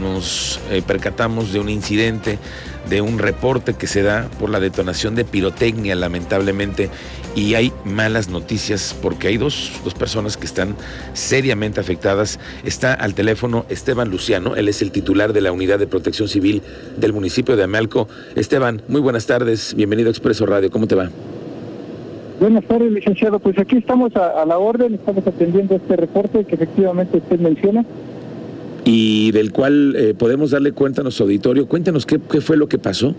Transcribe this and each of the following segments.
Nos eh, percatamos de un incidente, de un reporte que se da por la detonación de pirotecnia, lamentablemente, y hay malas noticias porque hay dos, dos, personas que están seriamente afectadas. Está al teléfono Esteban Luciano, él es el titular de la Unidad de Protección Civil del municipio de Amealco. Esteban, muy buenas tardes, bienvenido a Expreso Radio, ¿cómo te va? Buenas tardes, licenciado. Pues aquí estamos a, a la orden, estamos atendiendo este reporte que efectivamente usted menciona y del cual eh, podemos darle cuenta a nuestro auditorio. Cuéntanos qué, qué fue lo que pasó.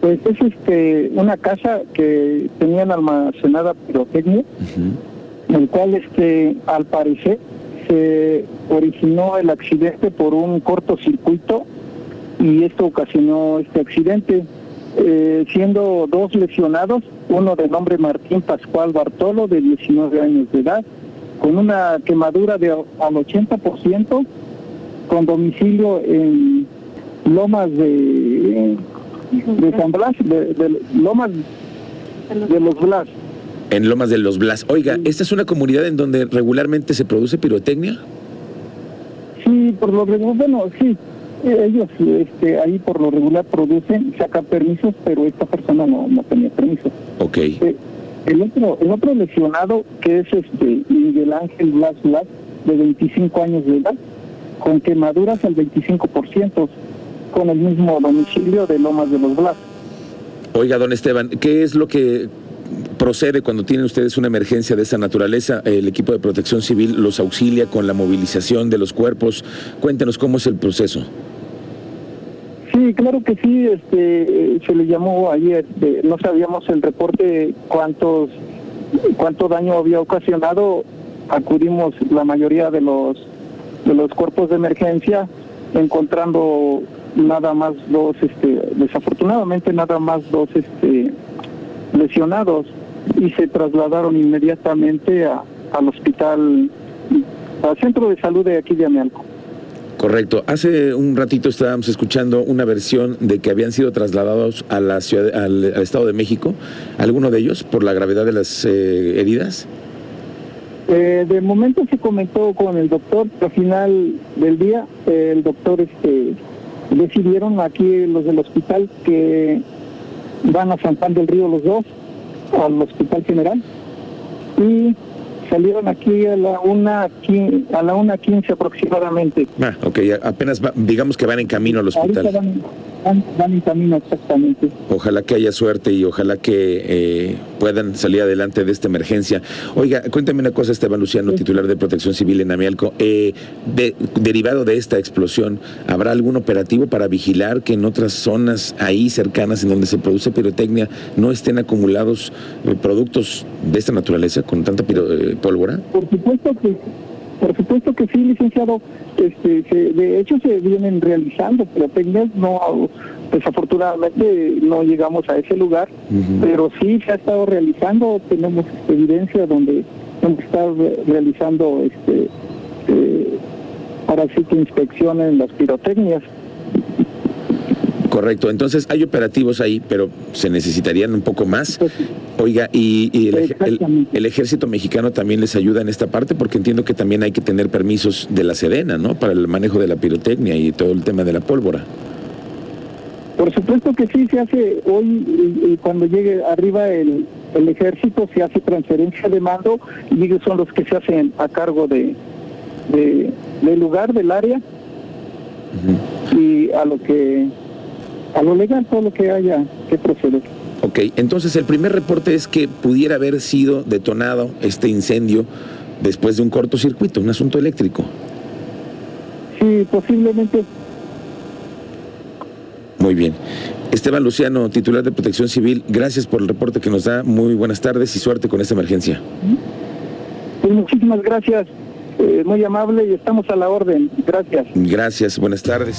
Pues es este, una casa que tenían almacenada pirotecnia, en el cual este, al parecer se originó el accidente por un cortocircuito y esto ocasionó este accidente, eh, siendo dos lesionados, uno de nombre Martín Pascual Bartolo, de 19 años de edad, con una quemadura de al 80%, con domicilio en Lomas de, de San Blas, de, Lomas de los Blas. En Lomas de los Blas. Oiga, ¿esta es una comunidad en donde regularmente se produce pirotecnia? Sí, por lo regular, bueno, sí. Ellos este, ahí por lo regular producen, sacan permisos, pero esta persona no, no tenía permiso. Ok. Eh, el otro, el otro lesionado, que es este Miguel Ángel Blas Blas, de 25 años de edad, con quemaduras al 25%, con el mismo domicilio de Lomas de los Blas. Oiga, don Esteban, ¿qué es lo que procede cuando tienen ustedes una emergencia de esa naturaleza? El equipo de protección civil los auxilia con la movilización de los cuerpos. Cuéntenos cómo es el proceso. Sí, claro que sí. Este, se le llamó ayer. no sabíamos el reporte cuántos cuánto daño había ocasionado. Acudimos la mayoría de los de los cuerpos de emergencia, encontrando nada más dos, este, desafortunadamente nada más dos este, lesionados y se trasladaron inmediatamente a, al hospital, al centro de salud de aquí de Amealco. Correcto. Hace un ratito estábamos escuchando una versión de que habían sido trasladados a la ciudad, al, Estado de México, alguno de ellos, por la gravedad de las eh, heridas. Eh, de momento se comentó con el doctor, al final del día eh, el doctor este, decidieron aquí los del hospital que van a San del Río los dos, al hospital general, y salieron aquí a la una a la una quince aproximadamente. Ah, ok, apenas digamos que van en camino al hospital. Van, en camino exactamente. Ojalá que haya suerte y ojalá que eh, puedan salir adelante de esta emergencia. Oiga, cuéntame una cosa, Esteban Luciano, titular de Protección Civil en Amialco. Eh, derivado de esta explosión, ¿habrá algún operativo para vigilar que en otras zonas ahí cercanas en donde se produce pirotecnia no estén acumulados eh, productos de esta naturaleza con tanta pólvora? Por supuesto que por supuesto que sí, licenciado. Este, de hecho, se vienen realizando pero No, desafortunadamente no llegamos a ese lugar, pero sí se ha estado realizando. Tenemos evidencia donde hemos estado realizando este, eh, para sí que inspeccionen las pirotecnias. Correcto, entonces hay operativos ahí, pero se necesitarían un poco más. Oiga, y, el, ejército mexicano también les ayuda en esta parte, porque entiendo que también hay que tener permisos de la Sedena, ¿no? Para el manejo de la pirotecnia y todo el tema de la pólvora. Por supuesto que sí, se hace hoy, cuando llegue arriba el, ejército, se hace transferencia de mando y ellos son los que se hacen a cargo de, del lugar, del área, y a lo que a lo legal todo lo que haya que proceder. Ok, entonces el primer reporte es que pudiera haber sido detonado este incendio después de un cortocircuito, un asunto eléctrico. Sí, posiblemente. Muy bien. Esteban Luciano, titular de Protección Civil, gracias por el reporte que nos da. Muy buenas tardes y suerte con esta emergencia. Pues muchísimas gracias. Eh, muy amable y estamos a la orden. Gracias. Gracias, buenas tardes.